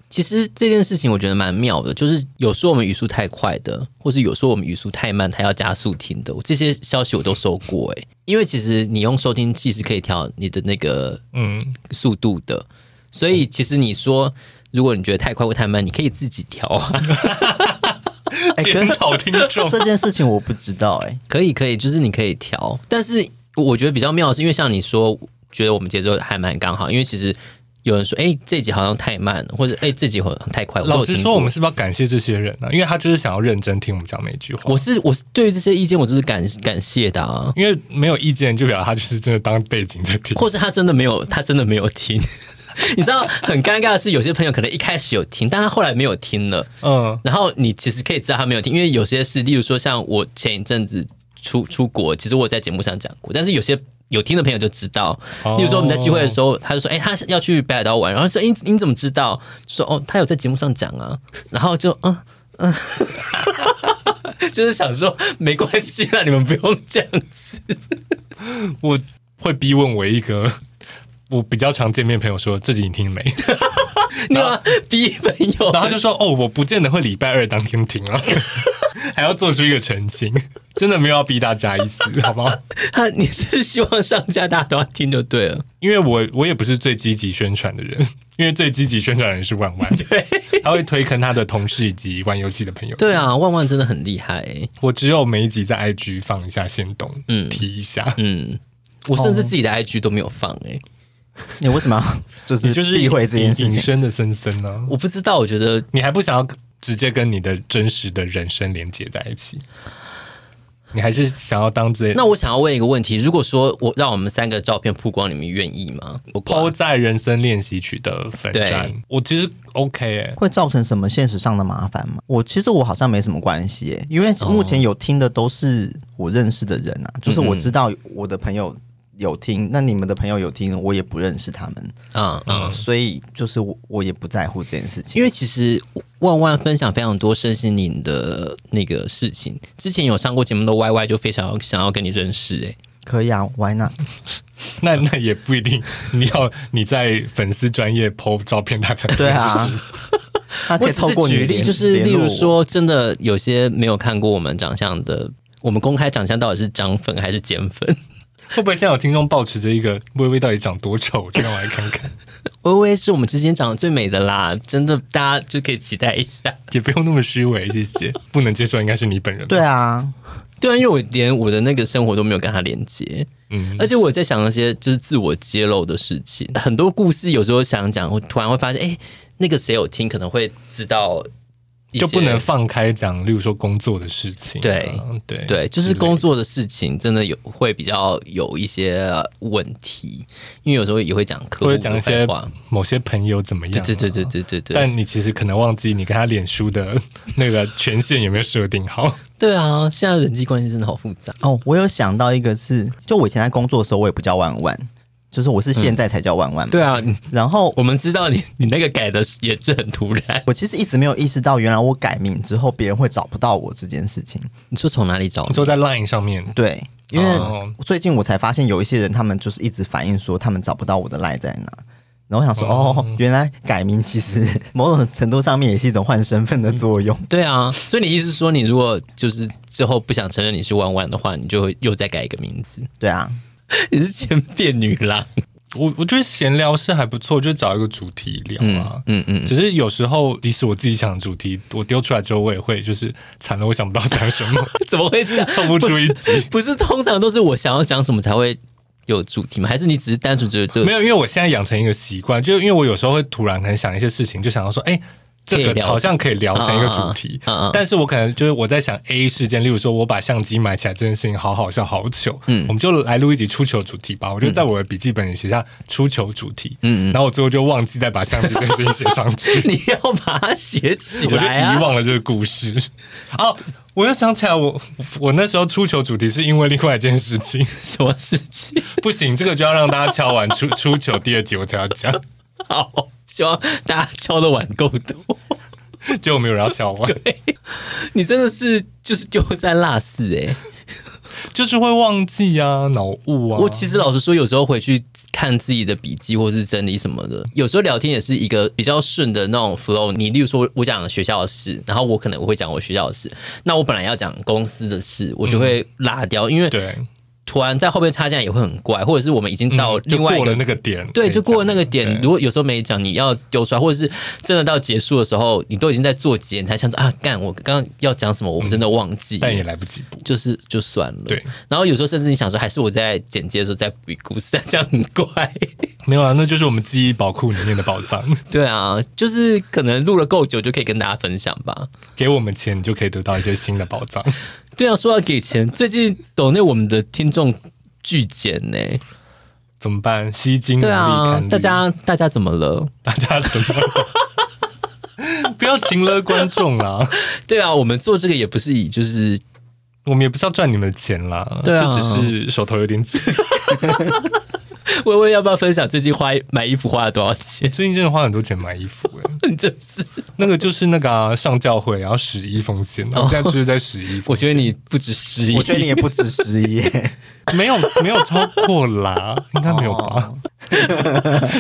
其实这件事情我觉得蛮妙的，就是有说我们语速太快的，或是有说我们语速太慢，他要加速听的，这些消息我都收过诶，因为其实你用收听器是可以调你的那个嗯速度的，所以其实你说。如果你觉得太快或太慢，你可以自己调啊。哎、欸，[LAUGHS] 跟好听众这件事情我不知道哎、欸，可以可以，就是你可以调。但是我觉得比较妙的是，因为像你说，觉得我们节奏还蛮刚好。因为其实有人说，哎、欸，这集好像太慢了，或者哎、欸，这集好像太快。老实说，我们是不是要感谢这些人呢、啊？因为他就是想要认真听我们讲每句话。我是我是对于这些意见，我就是感感谢的啊。因为没有意见，就表示他就是真的当背景在听，或是他真的没有，他真的没有听。[LAUGHS] 你知道很尴尬的是，有些朋友可能一开始有听，但他后来没有听了。嗯，然后你其实可以知道他没有听，因为有些事，例如说像我前一阵子出出国，其实我在节目上讲过，但是有些有听的朋友就知道。例如说我们在聚会的时候，他就说：“哎、欸，他要去北海道玩。”然后说：“你你怎么知道？”说：“哦，他有在节目上讲啊。”然后就嗯嗯，[LAUGHS] 就是想说没关系啦，你们不用这样子。[LAUGHS] 我会逼问我一个。我比较常见面朋友说，自己你听没？[LAUGHS] 你要逼朋友，然后就说哦，我不见得会礼拜二当天听啊，[LAUGHS] 还要做出一个澄清，真的没有要逼大家意思，好不好？他 [LAUGHS] 你是希望上架大家都要听就对了，因为我我也不是最积极宣传的人，因为最积极宣传的人是万万，对，他会推坑他的同事以及玩游戏的朋友。对啊，万万真的很厉害，我只有每一集在 IG 放一下先动，嗯，提一下，嗯，我甚至自己的 IG 都没有放哎。[LAUGHS] 你为什么要 [LAUGHS] 就是避讳这件事情？隐身的森森呢？我不知道，我觉得你还不想要直接跟你的真实的人生连接在一起？你还是想要当这？那我想要问一个问题：如果说我让我们三个照片曝光，你们愿意吗？我抛在人生练习曲的粉专，我其实 OK 哎、欸，会造成什么现实上的麻烦吗？我其实我好像没什么关系哎、欸，因为目前有听的都是我认识的人啊，哦、就是我知道我的朋友。有听，那你们的朋友有听，我也不认识他们，嗯嗯，所以就是我我也不在乎这件事情，因为其实万万分享非常多身心灵的那个事情，之前有上过节目的 Y Y 就非常想要跟你认识，哎，可以啊，Why not？[LAUGHS] 那那也不一定，你要你在粉丝专业 po 照片，他才对啊，他可以透过举例，就是例如说，真的有些没有看过我们长相的，我们公开长相到底是涨粉还是减粉？会不会现在有听众抱持着一个微微到底长多丑，就让我来看看。[LAUGHS] 微微是我们之间长得最美的啦，真的，大家就可以期待一下，[LAUGHS] 也不用那么虚伪，谢谢。不能接受应该是你本人。对啊，对啊，因为我连我的那个生活都没有跟他连接，嗯，而且我在想那些就是自我揭露的事情，很多故事有时候想讲，我突然会发现，哎，那个谁有听可能会知道。就不能放开讲，例如说工作的事情，啊，对对对，就是工作的事情，真的有会比较有一些问题，因为有时候也会讲客户，会讲一些某些朋友怎么样，啊，对对对对对对。但你其实可能忘记，你跟他脸书的那个权限有没有设定好？[LAUGHS] 对啊，现在人际关系真的好复杂哦。我有想到一个是，就我以前在工作的时候，我也不叫万万。就是我是现在才叫万万，对啊，然后我们知道你你那个改的也是很突然。我其实一直没有意识到，原来我改名之后别人会找不到我这件事情。你是从哪里找？就在 Line 上面。对，因为最近我才发现有一些人，他们就是一直反映说他们找不到我的 Line 在哪。然后我想说，哦，原来改名其实某种程度上面也是一种换身份的作用。对啊，所以你意思说，你如果就是之后不想承认你是万万的话，你就会又再改一个名字？对啊。[LAUGHS] 你是千变女郎，我我觉得闲聊是还不错，就找一个主题聊啊，嗯嗯，嗯，只是有时候即使我自己想的主题，我丢出来之后，我也会就是惨了，我想不到讲什么，[LAUGHS] 怎么会讲凑不出一集？不是通常都是我想要讲什么才会有主题吗？还是你只是单纯觉得这没有？因为我现在养成一个习惯，就因为我有时候会突然很想一些事情，就想要说，哎、欸。这个好像可以聊成一个主题，但是我可能就是我在想 A 事件，例如说我把相机买起来这件事情，好好笑，好糗，嗯，我们就来录一集出糗主题吧。我就在我的笔记本里写下出糗主题，嗯，然后我最后就忘记再把相机这件事情写上去。[LAUGHS] 你要把它写起来，我就遗忘了这个故事。哦，[LAUGHS] 我又想起来我，我我那时候出糗主题是因为另外一件事情，[LAUGHS] 什么事情？不行，这个就要让大家敲完出出糗第二集我才要讲。好。希望大家敲的碗够多，结果没有人要敲碗。对，你真的是就是丢三落四哎，就是会忘记啊，脑雾啊。我其实老实说，有时候回去看自己的笔记或是整理什么的，有时候聊天也是一个比较顺的那种 flow。你例如说，我讲学校的事，然后我可能我会讲我学校的事，那我本来要讲公司的事，我就会拉掉，因为对。突然在后面插进来也会很怪，或者是我们已经到另外一个、嗯、那个点，对，就过了那个点。如果有时候没讲，你要丢出来，或者是真的到结束的时候，你都已经在做结，你才想着啊，干，我刚刚要讲什么，我们真的忘记、嗯，但也来不及补，就是就算了。对，然后有时候甚至你想说，还是我在剪接的时候再补一个故事，这样很怪。[LAUGHS] 没有啊，那就是我们记忆宝库里面的宝藏。[LAUGHS] 对啊，就是可能录了够久，就可以跟大家分享吧。给我们钱，你就可以得到一些新的宝藏。[LAUGHS] 对啊，说要给钱，最近抖内我们的听众。巨减呢？怎么办？吸金对啊，大家大家怎么了？大家怎么了？[LAUGHS] 不要情了观众啦！对啊，我们做这个也不是以就是，我们也不是要赚你们的钱啦，对啊，就只是手头有点紧。[LAUGHS] 微微要不要分享最近花买衣服花了多少钱？最近真的花很多钱买衣服哎，[LAUGHS] 真是那个就是那个、啊、上教会然后十一奉献，然后现在就是在十一。我觉得你不止十一，我觉得你也不止十一，[LAUGHS] 没有没有超过啦，应该没有吧？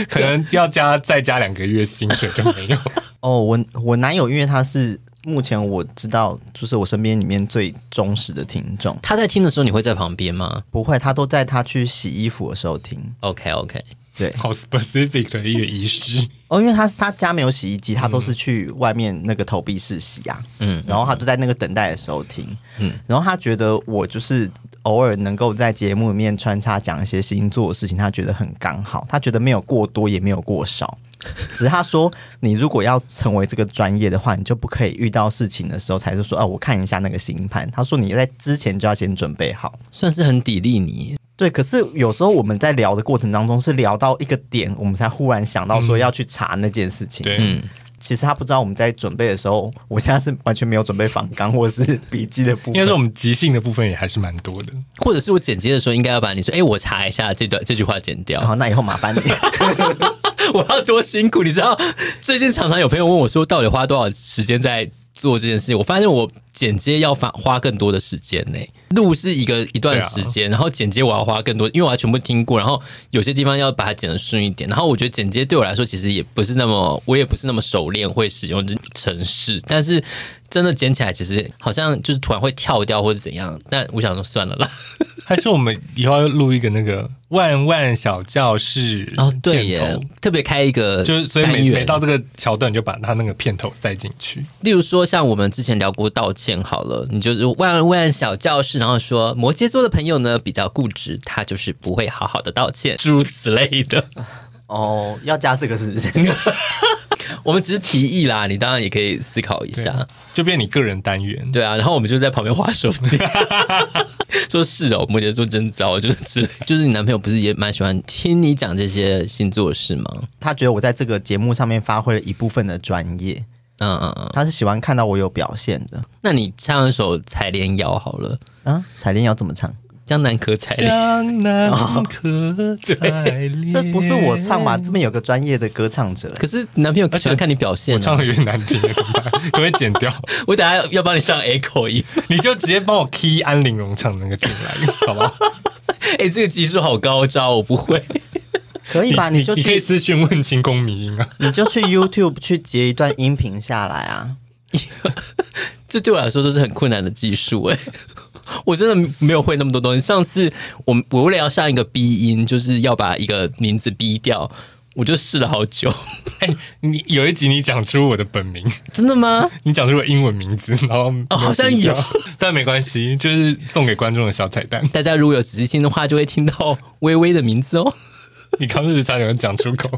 可能要加再加两个月薪水就没有。哦，我我男友因为他是。目前我知道，就是我身边里面最忠实的听众。他在听的时候，你会在旁边吗？不会，他都在他去洗衣服的时候听。Okay. 对，好 specific 的一个仪式哦，因为他他家没有洗衣机，他都是去外面那个投币式洗啊。嗯，然后他就在那个等待的时候听。嗯，然后他觉得我就是偶尔能够在节目里面穿插讲一些星座的事情，他觉得很刚好，他觉得没有过多，也没有过少。只是他说，你如果要成为这个专业的话，你就不可以遇到事情的时候才是说，哦，我看一下那个星盘。他说你在之前就要先准备好，算是很砥砺你。对，可是有时候我们在聊的过程当中，是聊到一个点，我们才忽然想到说要去查那件事情。对，嗯。其实他不知道我们在准备的时候，我现在是完全没有准备访纲或者是 [LAUGHS] 笔记的部分。应该说我们即兴的部分也还是蛮多的，或者是我剪辑的时候应该要把你说，哎，我查一下这段这句话剪掉。好，那以后麻烦你，[LAUGHS] [LAUGHS] 我要多辛苦，你知道？[LAUGHS] 最近常常有朋友问我说，到底花多少时间在做这件事？我发现我剪接要花花更多的时间呢。录是一个一段时间，啊、然后剪接我要花更多，因为我要全部听过，然后有些地方要把它剪得顺一点。然后我觉得剪接对我来说其实也不是那么，我也不是那么熟练会使用这程式，但是。真的剪起来，其实好像就是突然会跳掉或者怎样，但我想说算了啦。[LAUGHS] 还是我们以后要录一个那个万万小教室哦，对耶，特别开一个，就是所以每每到这个桥段，你就把它那个片头塞进去。例如说，像我们之前聊过道歉，好了，你就是万万小教室，然后说摩羯座的朋友呢比较固执，他就是不会好好的道歉，诸如此类的。哦，要加这个是不是？[LAUGHS] 我们只是提议啦，你当然也可以思考一下，就变你个人单元。对啊，然后我们就在旁边划手机，[LAUGHS] 说是哦，摩羯座真糟，就是就是你男朋友不是也蛮喜欢听你讲这些星座事吗？他觉得我在这个节目上面发挥了一部分的专业，嗯嗯嗯，他是喜欢看到我有表现的。那你唱一首《采莲谣》好了，啊，《采莲谣》怎么唱？江南可采莲，江南可采莲。这不是我唱嘛？这边有个专业的歌唱者。可是男朋友喜欢看你表现，啊，我唱的有点难听，怎么办？可不可以剪掉？我等下要帮你上 echo 音，你就直接帮我 key 安陵容唱的那个进来，好不好？[LAUGHS] 哎、欸，这个技术好高招，我不会。可以吧？你，你就去你可以私讯问清宫迷音啊，你就去 YouTube 去截一段音频下来啊。[LAUGHS] 这对我来说都是很困难的技术哎。我真的没有会那么多东西。上次我我为了要上一个逼音，就是要把一个名字逼掉，我就试了好久。[LAUGHS] 哎，你有一集你讲出我的本名，真的吗？你讲出我英文名字，然后哦，好像有，[LAUGHS] 但没关系，就是送给观众的小彩蛋。大家如果有仔细听的话，就会听到微微的名字哦。[LAUGHS] 你刚是差点讲出口，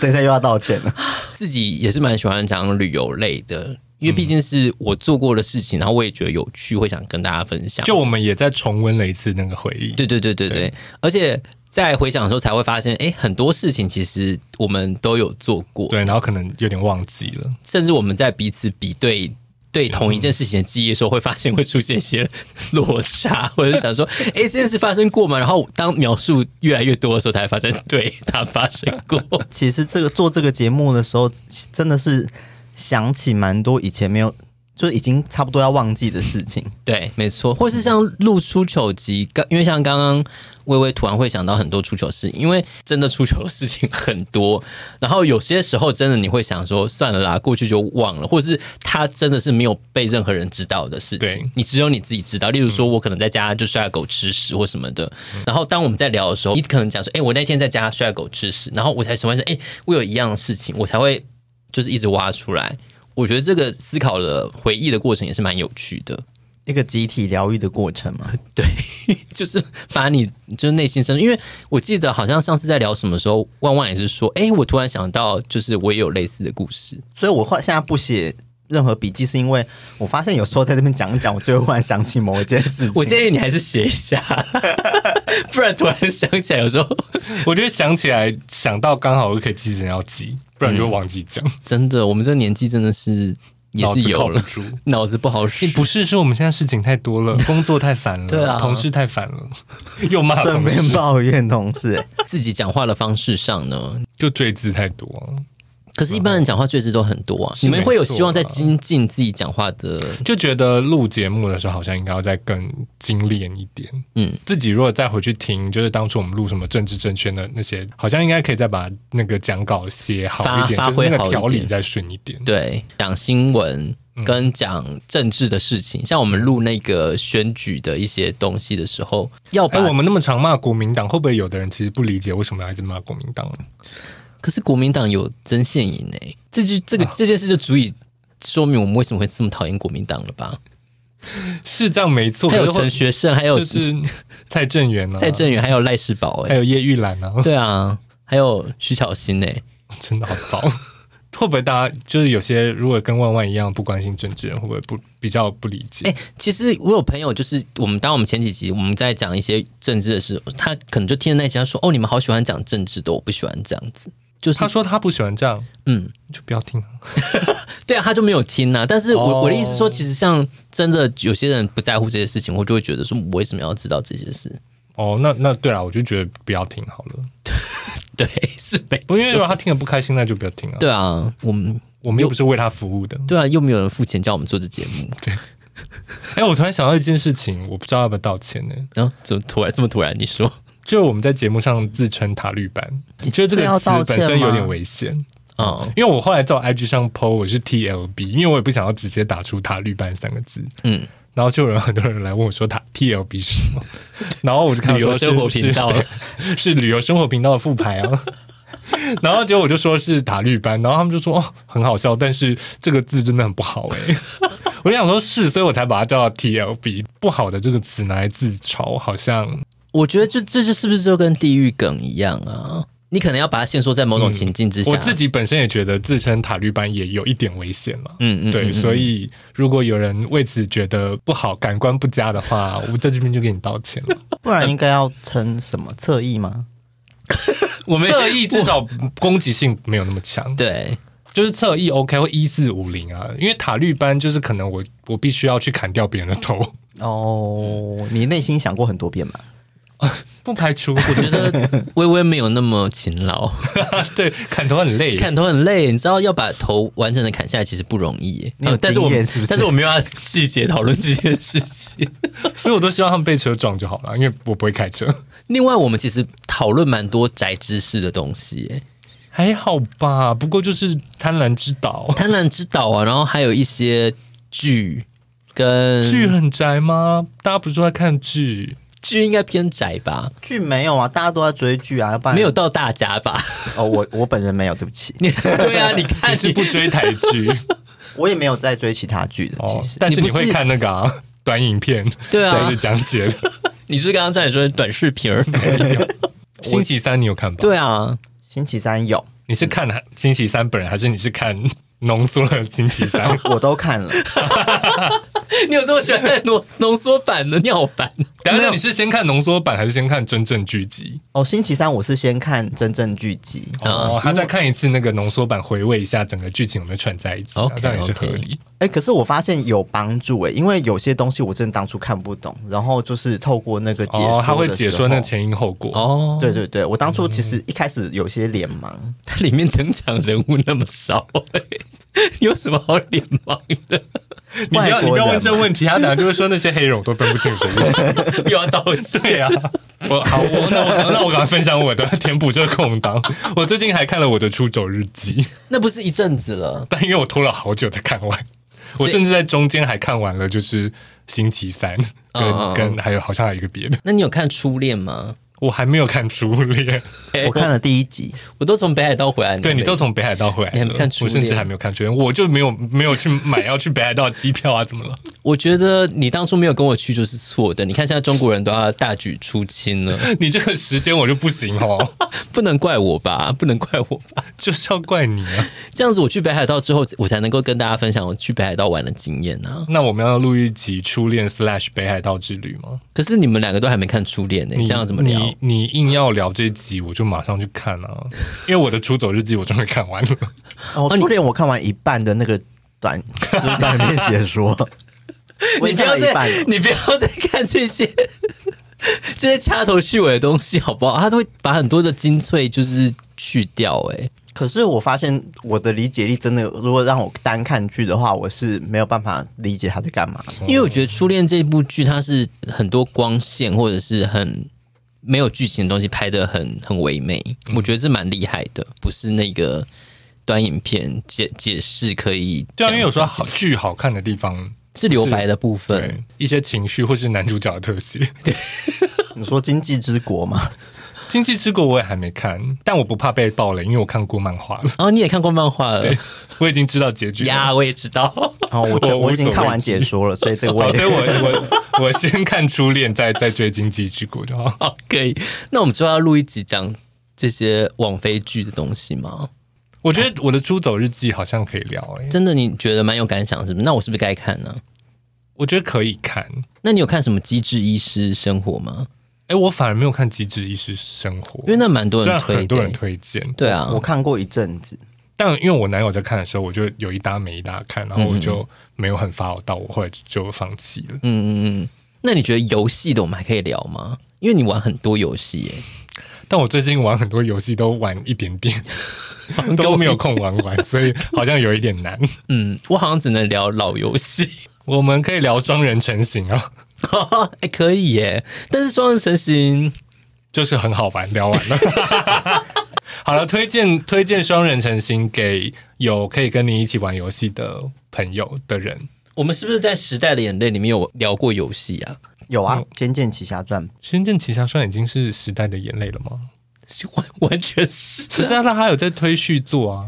等一下又要道歉了。自己也是蛮喜欢讲旅游类的。因为毕竟是我做过的事情，然后我也觉得有趣，会想跟大家分享。就我们也在重温了一次那个回忆。对对对对对，对，而且在回想的时候才会发现，哎，很多事情其实我们都有做过。对，然后可能有点忘记了，甚至我们在彼此比对对同一件事情的记忆的时候，会发现会出现一些落差，[LAUGHS] 或者是想说，哎，这件事发生过吗？然后当描述越来越多的时候，才会发现对它发生过。[LAUGHS] 其实这个做这个节目的时候，真的是。想起蛮多以前没有，就是已经差不多要忘记的事情。对，没错。或是像露出糗集，刚因为像刚刚微微突然会想到很多出糗事，因为真的出糗的事情很多。然后有些时候真的你会想说，算了啦，过去就忘了，或者是他真的是没有被任何人知道的事情，你只有你自己知道。例如说，我可能在家就摔狗吃屎或什么的。然后当我们在聊的时候，你可能讲说，哎，我那天在家摔狗吃屎，然后我才什么是，哎，我有一样的事情，我才会。就是一直挖出来，我觉得这个思考的回忆的过程也是蛮有趣的，一个集体疗愈的过程嘛。[LAUGHS] 对，就是把你就是内心深，因为我记得好像上次在聊什么时候，万万也是说，哎，我突然想到，就是我也有类似的故事，所以我现在不写任何笔记，是因为我发现有时候在这边讲一讲，我就会忽然想起某一件事情。我建议你还是写一下，[LAUGHS] 不然突然想起来，有时候我觉得想起来想到刚好我就可以记着要记。不然就忘记讲、嗯，真的，我们这个年纪真的是也是有了，脑子，子不好使。不是，是我们现在事情太多了，[LAUGHS] 工作太烦了，对啊，同事太烦了，[LAUGHS] 又骂，顺便抱怨同事，[LAUGHS] 自己讲话的方式上呢，就赘字太多。可是，一般人讲话确实都很多啊。你们会有希望在精进自己讲话的？就觉得录节目的时候，好像应该要再更精炼一点。嗯，自己如果再回去听，就是当初我们录什么政治正确的那些，好像应该可以再把那个讲稿写好一点，发挥好条理再顺一点。对，讲新闻跟讲政治的事情，嗯、像我们录那个选举的一些东西的时候，要把、欸、我们那么常骂国民党，会不会有的人其实不理解为什么要一直骂国民党呢？可是国民党有曾宪莹诶，这就这个这件事就足以说明我们为什么会这么讨厌国民党了吧？是这样没错。还有陈学圣，还有就是蔡正元啊，[LAUGHS] 蔡正元，还有赖世宝，哎，还有叶玉兰啊，对啊，还有徐巧芯诶，真的好糟。[LAUGHS] 会不会大家就是有些如果跟万万一样不关心政治人，会不会不比较不理解？哎、欸，其实我有朋友，就是我们当我们前几集我们在讲一些政治的时候，他可能就听的那集他说：“哦，你们好喜欢讲政治的，我不喜欢这样子。”就是他说他不喜欢这样，嗯，就不要听啊。[LAUGHS] 对啊，他就没有听啊。但是我、oh. 我的意思说，其实像真的有些人不在乎这些事情，我就会觉得说，我为什么要知道这些事？哦，那那对啊，我就觉得不要听好了。[LAUGHS] 对，是没不因为如果他听了不开心，那就不要听啊。对啊，我们我们又不是为他服务的。对啊，又没有人付钱叫我们做这节目。对。哎，我突然想到一件事情，我不知道要不要道歉呢？然后、啊、怎么突然这么突然？你说，就我们在节目上自称塔绿班，你觉得这个词本身有点危险啊？因为我后来在我 IG 上 po 我是 TLB，因为我也不想要直接打出塔绿班三个字。嗯。然后就有很多人来问我说：“他 T L B 是什么？” [LAUGHS] 然后我就看旅游生活频道是，是旅游生活频道的副牌啊。[LAUGHS] 然后结果我就说是塔绿班，然后他们就说：“哦，很好笑，但是这个字真的很不好哎。[LAUGHS] ”我就想说是，所以我才把它叫到 T L B。不好的这个词拿来自嘲，好像我觉得这这就是不是就跟地狱梗一样啊？你可能要把它限缩在某种情境之下。嗯、我自己本身也觉得自称塔绿班也有一点危险了。嗯嗯，对所以如果有人为此觉得不好、感官不佳的话，[LAUGHS] 我在这边就给你道歉了。不然应该要称什么侧翼吗？[LAUGHS] 我们侧翼至少攻击性没有那么强。对，就是侧翼 OK 或一四五零啊，因为塔绿班就是可能我我必须要去砍掉别人的头。哦，你内心想过很多遍吗？[LAUGHS] 不排除，我觉得微微没有那么勤劳。[LAUGHS] 对，砍头很累，砍头很累。你知道要把头完整的砍下来，其实不容易。你有经验是不是？但是我没有要细节讨论这件事情，[LAUGHS] 所以我都希望他们被车撞就好了，因为我不会开车。另外，我们其实讨论蛮多宅知识的东西，还好吧？不过就是贪婪之岛，贪婪之岛啊，然后还有一些剧跟剧很宅吗？大家不是都在看剧？剧应该偏宅吧？剧没有啊，大家都在追剧啊，不然没有到大家吧？[LAUGHS] 哦，我我本人没有，对不起。[LAUGHS] 对啊，你看你是不追台剧，[LAUGHS] 我也没有在追其他剧的，其实。但是你会看那个、啊、短影片，对啊，是讲解。你是刚刚在说短视频儿？星期三你有看吧？对啊，星期三有。你是看星期三本人，还是你是看？浓缩了星期三，[LAUGHS] 我都看了。[LAUGHS] 你有这么喜欢看浓浓缩版的尿版？等下，你是先看浓缩版，还是先看真正剧集？哦，星期三我是先看真正剧集，哦，他再看一次那个浓缩版，回味一下整个剧情有没有串在一起，啊，这样也是合理。哎、欸，可是我发现有帮助哎，因为有些东西我真的当初看不懂，然后就是透过那个解说，哦，他会解说那前因后果。哦，对对对，我当初其实一开始有些脸盲，它 [LAUGHS] 里面登场人物那么少，你 [LAUGHS] 有什么好脸盲的？[LAUGHS] 你不要你不要问这问题，他等下就会说那些黑人我都分不清楚，又 [LAUGHS] 要道歉啊！我好，我那我那我赶快分享我的，填补这个空档。我最近还看了我的出走日记，那不是一阵子了，但因为我拖了好久才看完。我甚至在中间还看完了，就是星期三跟、嗯、跟还有好像还有一个别的。那你有看初恋吗？我还没有看初恋，[LAUGHS] 我看了第一集，我都从北海道回来。对，你都从北海道回来，你还没看初恋？我甚至还没有看初恋，我就没有没有去买要去北海道的机票啊？怎么了？[LAUGHS] 我觉得你当初没有跟我去就是错的。你看现在中国人都要大举出清了，[LAUGHS] 你这个时间我就不行哦，不能怪我吧？不能怪我吧？就是要怪你啊！这样子我去北海道之后，我才能够跟大家分享我去北海道玩的经验啊。那我们要录一集初恋 slash 北海道之旅吗？可是你们两个都还没看初恋呢，这样怎么聊？你你硬要。聊这一集，我就马上去看啊！因为我的出走日记我终于看完了。哦，初恋我看完一半的那个短就是短片解说，[LAUGHS] 你不要再你不要再看这些 [LAUGHS] 这些掐头去尾的东西好不好？他都会把很多的精粹就是去掉哎、欸。可是我发现我的理解力真的，如果让我单看剧的话，我是没有办法理解他在干嘛。因为我觉得初恋这部剧它是很多光线或者是很。没有剧情的东西拍的很很唯美，嗯，我觉得这蛮厉害的，不是那个短影片解解释可以。对啊，因为有时候好剧好看的地方是留白的部分，一些情绪或是男主角的特写。[LAUGHS] 你说《经济之国》吗？《经济之国》我也还没看，但我不怕被爆雷，因为我看过漫画了。哦，你也看过漫画了？对，我已经知道结局呀，我也知道。哦，我我，我已经看完解说了，所以这个我也，[LAUGHS] 所以我我我先看初恋，再再追《经济之国》就好。可以。那我们之后要录一集讲这些网飞剧的东西吗？我觉得我的出走日记好像可以聊诶、欸，真的你觉得蛮有感想是不是？那我是不是该看呢？我觉得可以看。那你有看什么机智医师生活吗？哎、欸，我反而没有看机智医师生活，因为那蛮多人虽然，很多人推荐。对啊，我看过一阵子，但因为我男友在看的时候，我就有一搭没一搭看，然后我就没有很 follow 到，我后来就放弃了。嗯嗯嗯。那你觉得游戏的我们还可以聊吗？因为你玩很多游戏耶。但我最近玩很多游戏都玩一点点，[LAUGHS] 都没有空玩玩，所以好像有一点难。嗯，我好像只能聊老游戏。[LAUGHS] 我们可以聊双人成行啊，[LAUGHS] 哎、欸，可以耶。但是双人成行就是很好玩，聊完了。[LAUGHS] 好了，推荐推荐双人成行给有可以跟你一起玩游戏的朋友的人。我们是不是在《时代的眼泪》里面有聊过游戏啊？有啊，《仙剑奇侠传》《仙剑奇侠传》已经是时代的眼泪了吗？完完全是，可是他还有在推续作啊。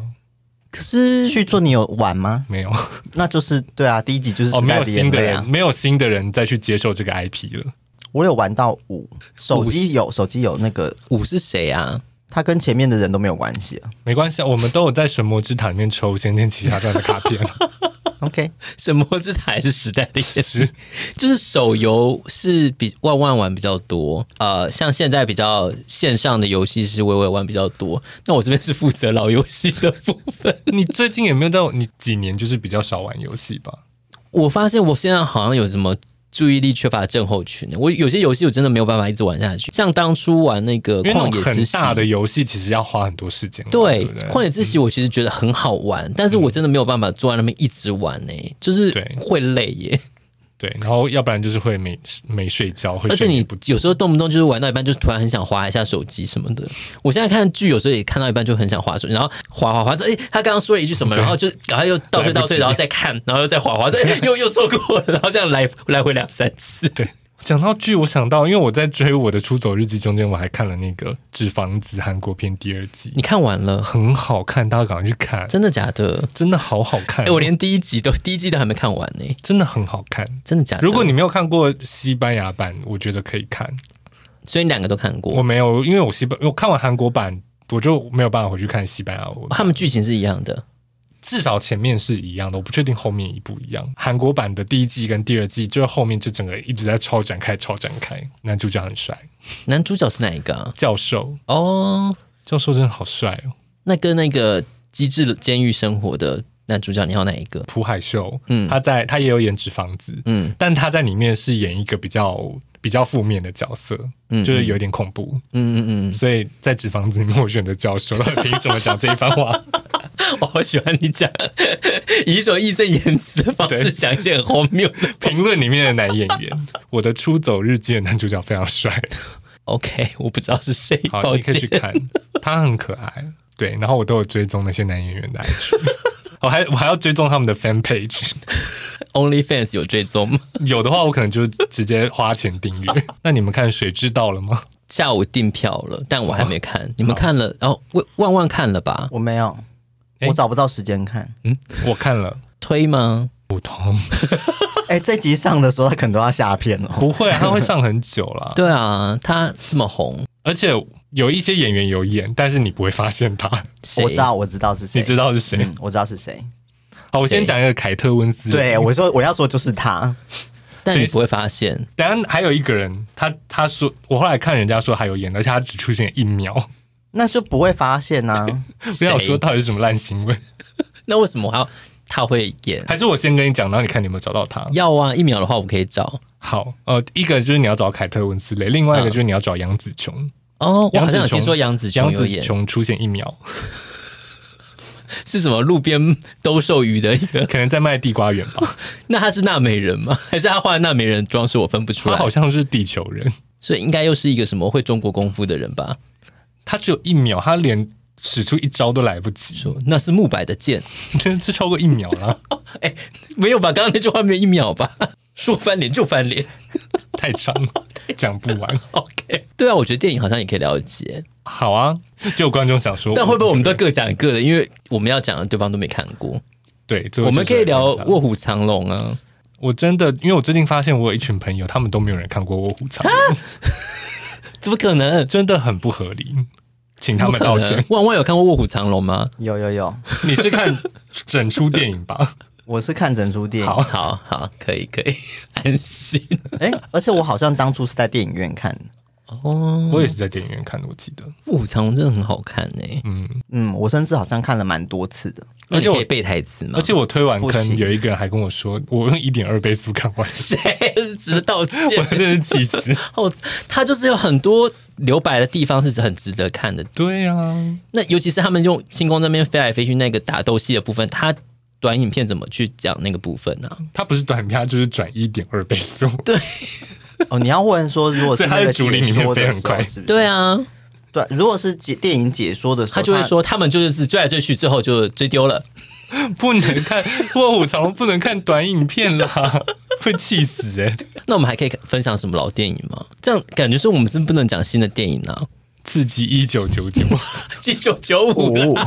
可是续作你有玩吗？没有，那就是对啊，第一集就是哦，没有新的人，没有新的人再去接受这个 IP 了。我有玩到五，手机有手机有那个五是谁啊？他跟前面的人都没有关系啊，没关系啊，我们都有在神魔之塔里面抽《仙剑奇侠传》的卡片。[LAUGHS] OK，神魔之塔还是时代的眼泪，就是手游是比万万玩比较多，呃，像现在比较线上的游戏是微微玩比较多。那我这边是负责老游戏的部分。[LAUGHS] 你最近有没有到？你几年就是比较少玩游戏吧？我发现我现在好像有什么。注意力缺乏症候群，我有些游戏我真的没有办法一直玩下去。像当初玩那个旷野之息，很大的游戏其实要花很多时间。对，旷野之息我其实觉得很好玩，嗯，但是我真的没有办法坐在那边一直玩呢，欸，就是会累耶。对，然后要不然就是会没没睡觉，会睡，而且你有时候动不动就是玩到一半，就突然很想划一下手机什么的。我现在看剧，有时候也看到一半就很想划手机，然后划划划着：“哎，他刚刚说了一句什么？”然后就赶快又倒退倒退，然后再看，然后又再滑滑，说：“哎，又又错过了。”然后这样来来回两三次，对。讲到剧，我想到，因为我在追我的出走日记中间，我还看了那个《纸房子》韩国片第二季。你看完了？很好看，大家赶快去看。真的假的？真的好好看。我连第一集都第一季都还没看完呢。真的很好看，真的假的？如果你没有看过西班牙版，我觉得可以看。所以你两个都看过？我没有，因为我西班我看完韩国版，我就没有办法回去看西班牙。他们剧情是一样的。至少前面是一样的，我不确定后面一不一样。韩国版的第一季跟第二季，就是后面就整个一直在超展开、超展开。男主角很帅，男主角是哪一个啊？教授哦，教授真的好帅哦。那跟那个机智的监狱生活的男主角，你要哪一个？朴海秀，嗯，他在他也有演纸房子，嗯，但他在里面是演一个比较比较负面的角色，嗯，就是有点恐怖，嗯嗯嗯。所以在纸房子里面，我选择教授，凭什么讲这一番话？[LAUGHS] 我好喜欢你讲以一种义正言辞的方式讲一些很荒谬的评论里面的男演员。我的出走日记的男主角非常帅。OK，我不知道是谁，好，你可以去看，他很可爱。对，然后我都有追踪那些男演员的 IG，[LAUGHS] 我还我还要追踪他们的 fan page。OnlyFans 有追踪吗？有的话，我可能就直接花钱订阅。[LAUGHS] 那你们看水知道了吗？下午订票了，但我还没看。哦、你们看了？然后万万万看了吧？我没有。我找不到时间看，嗯，我看了，推吗？普通。哎、欸，这集上的时候他可能都要下片了，不会，他会上很久了。[LAUGHS] 对啊，他这么红，而且有一些演员有演，但是你不会发现他。我知道，我知道是谁，你知道是谁？我知道是谁。好，我先讲一个凯特温斯。对，我说我要说就是他，但你不会发现。等下还有一个人，他他说我后来看人家说还有演，而且他只出现一秒。那就不会发现呐、啊！[LAUGHS] 不要说到底是什么烂新闻。[LAUGHS] 那为什么还要他会演？还是我先跟你讲，然后你看你有没有找到他？要啊，一秒的话我可以找。好，呃，一个就是你要找凯特温斯雷，另外一个就是你要找杨紫琼。哦，我好像有听说杨紫琼有演，杨紫琼出现一秒，[LAUGHS] 是什么路边兜售鱼的一个？可能在卖地瓜圆吧。那他是纳美人吗？还是他画的纳美人装？是我分不出来。他好像是地球人，所以应该又是一个什么会中国功夫的人吧？他只有一秒，他连使出一招都来不及。说那是木柏的剑，[LAUGHS] 这超过一秒了。[LAUGHS] 哎、欸，没有吧？刚刚那句话没有一秒吧？[LAUGHS] 说翻脸就翻脸，太长了，讲不完。OK，对啊，我觉得电影好像也可以了解。好啊，就有观众想说，但会不会我们都各讲各的？因为我们要讲的对方都没看过。对，我们可以聊《卧虎藏龙》啊。我真的，因为我最近发现我有一群朋友，他们都没有人看过《卧虎藏龙》。怎么可能？真的很不合理。请他们道歉。万万有看过《卧虎藏龙》吗？有有有，你是看整出电影吧？[LAUGHS] 我是看整出电影。好好好，可以可以，安心。哎、欸，而且我好像当初是在电影院看。哦，我也是在电影院看的，我记得《卧虎藏龙》真的很好看呢、欸。嗯嗯，我甚至好像看了蛮多次的。而且我可以背台词嘛，而且我推完坑，有一个人还跟我说，我用一点二倍速看完。[LAUGHS] 谁是值得道歉？我真是气死！[LAUGHS] 哦，他就是有很多留白的地方是很值得看的。对啊，那尤其是他们用轻功那边飞来飞去那个打斗戏的部分，他短影片怎么去讲那个部分呢、啊？他不是短片，他就是转一点二倍速。对。[LAUGHS] 哦，你要问说，如果是那个解说的时候，是不是？对啊，对，如果是解电影解说的时候，他就会说他们就是追来追去，最后就追丢了。[LAUGHS] 不能看《卧虎藏龙》，不能看短影片啦，[LAUGHS] 会气死哎、欸！那我们还可以分享什么老电影吗？这样感觉说我们是不能讲新的电影啊，《刺激一九九九》一九九五。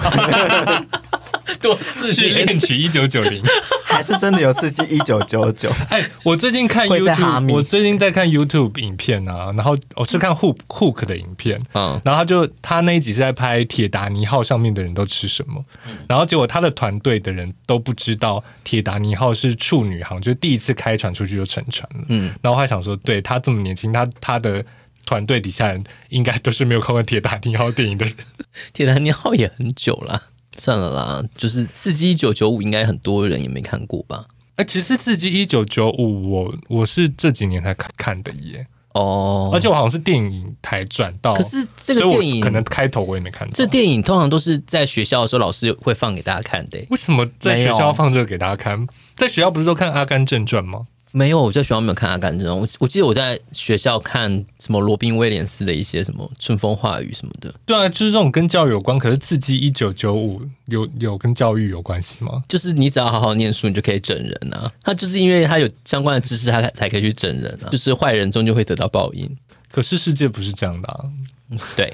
多四是恋曲一九九零，还是真的有刺激一九九九？哎，我最近看 YouTube，我最近在看 YouTube 影片啊，然后我是看 Hook Hook 的影片，嗯，然后他就他那一集是在拍铁达尼号上面的人都吃什么，然后结果他的团队的人都不知道铁达尼号是处女航，就是第一次开船出去就沉船了，嗯，然后我还想说，对他这么年轻，他他的团队底下人应该都是没有看过铁达尼号电影的人，[LAUGHS] 铁达尼号也很久了。算了啦，就是《刺激一九九五》应该很多人也没看过吧？哎、欸，其实《刺激一九九五》我我是这几年才看看的耶。哦，而且我好像是电影台转到，可是这个电影可能开头我也没看到。这电影通常都是在学校的时候老师会放给大家看的。为什么在学校放这个给大家看？在学校不是都看《阿甘正传》吗？没有，我在学校没有看《阿甘正传》。我我记得我在学校看什么罗宾威廉斯的一些什么春风化雨什么的。对啊，就是这种跟教育有关。可是《刺激一九九五》有有跟教育有关系吗？就是你只要好好念书，你就可以整人啊。他就是因为他有相关的知识，他才可以去整人啊。就是坏人终究会得到报应。可是世界不是这样的啊。对，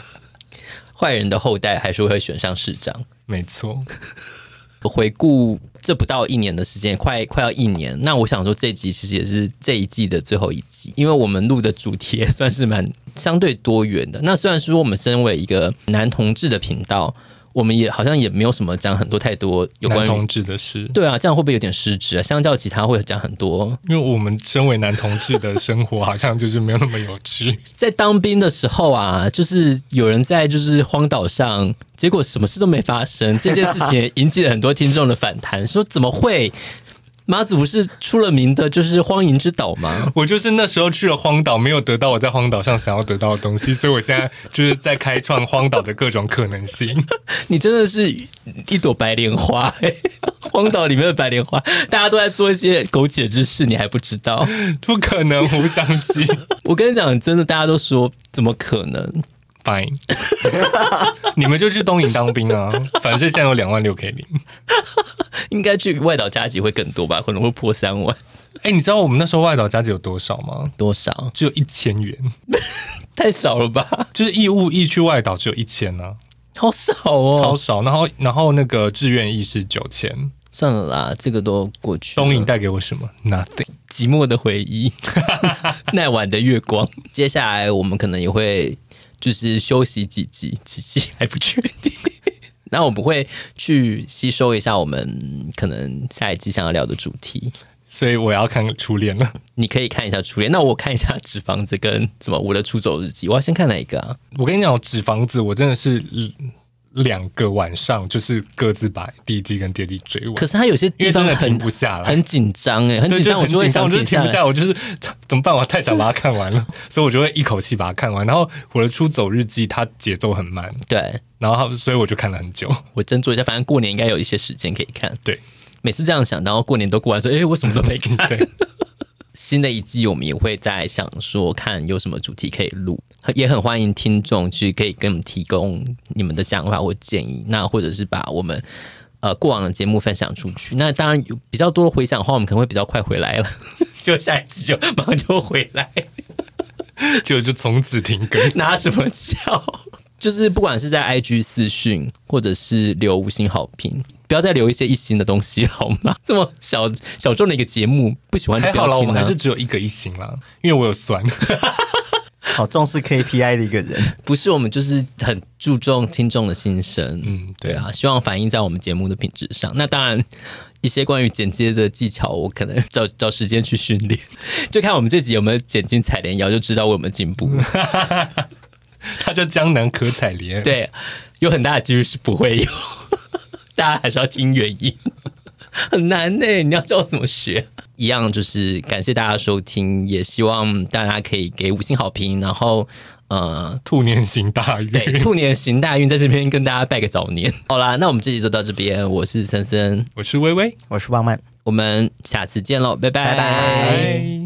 [LAUGHS] 坏人的后代还是会选上市长。没错。回顾这不到一年的时间，快快要一年。那我想说，这集其实也是这一季的最后一集，因为我们录的主题也算是蛮相对多元的。那虽然说我们身为一个男同志的频道。我们也好像也没有什么讲很多太多有关于同志的事，对啊，这样会不会有点失职啊？相较其他会讲很多，因为我们身为男同志的生活好像就是没有那么有趣。在当兵的时候啊，就是有人在就是荒岛上，结果什么事都没发生，这件事情引起了很多听众的反弹，说怎么会？马祖不是出了名的就是荒淫之岛吗？我就是那时候去了荒岛，没有得到我在荒岛上想要得到的东西，所以我现在就是在开创荒岛的各种可能性。[LAUGHS] 你真的是一朵白莲花，欸，[LAUGHS] 荒岛里面的白莲花，大家都在做一些苟且之事，你还不知道？[LAUGHS] 不可能，我不相信。我跟你讲，真的，大家都说怎么可能？Fine，[LAUGHS] 你们就去东营当兵啊，反正现在有两万六可以领。应该去外岛加急会更多吧，可能会破三万。哎、欸，你知道我们那时候外岛加急有多少吗？多少？只有一千元，[LAUGHS] 太少了吧？就是义务役去外岛只有一千呢，好少哦，超少。然后，然后那个志愿役是九千。算了啦，这个都过去。东营带给我什么？Nothing，寂寞的回忆，[LAUGHS] 那晚的月光。接下来我们可能也会就是休息几集，[LAUGHS] 几集还不确定。[LAUGHS] 那我们会去吸收一下我们可能下一季想要聊的主题，所以我要看初恋了。你可以看一下初恋，那我看一下纸房子跟什么我的出走日记。我要先看哪一个啊？我跟你讲，纸房子我真的是两个晚上就是各自把第一季跟第二季追完。可是他有些地方停不下来，很紧张哎，很紧张，我就会想，我就停不下来，我就是怎么办？我太想把它看完了，[LAUGHS] 所以我就会一口气把它看完。然后我的出走日记它节奏很慢，对。然后，所以我就看了很久。我斟酌一下，反正过年应该有一些时间可以看。对，每次这样想，然后过年都过完，说：“哎，我什么都没看。[LAUGHS] ”对。新的一季，我们也会在想说，看有什么主题可以录，也很欢迎听众去可以给我们提供你们的想法或建议。那或者是把我们呃过往的节目分享出去。那当然有比较多的回想的话，我们可能会比较快回来了，[LAUGHS] 就下一季就马上就回来，[LAUGHS] 就就从此停更。[LAUGHS] 拿什么笑？就是不管是在 IG 私讯，或者是留五星好评，不要再留一些一星的东西好吗？[LAUGHS] 这么小小众的一个节目，不喜欢就不要听了。还好啦，我们还是只有一个一星啦，因为我有算。[LAUGHS] 好重视 KPI 的一个人，[LAUGHS] 不是我们就是很注重听众的心声。嗯，对啊，希望反映在我们节目的品质上。那当然，一些关于剪接的技巧，我可能找找时间去训练，就看我们这集有没有剪进采莲窑，就知道我有没有进步。他叫江南可采莲，对，有很大的几率是不会有，[LAUGHS] 大家还是要听原因。很难呢，你要教我怎么学？一样就是感谢大家收听，也希望大家可以给五星好评。然后，呃，兔年行大运，对，兔年行大运，在这边跟大家拜个早年。好啦，那我们这集就到这边。我是森森，我是薇薇，我是旺曼，我们下次见喽，拜拜。拜拜。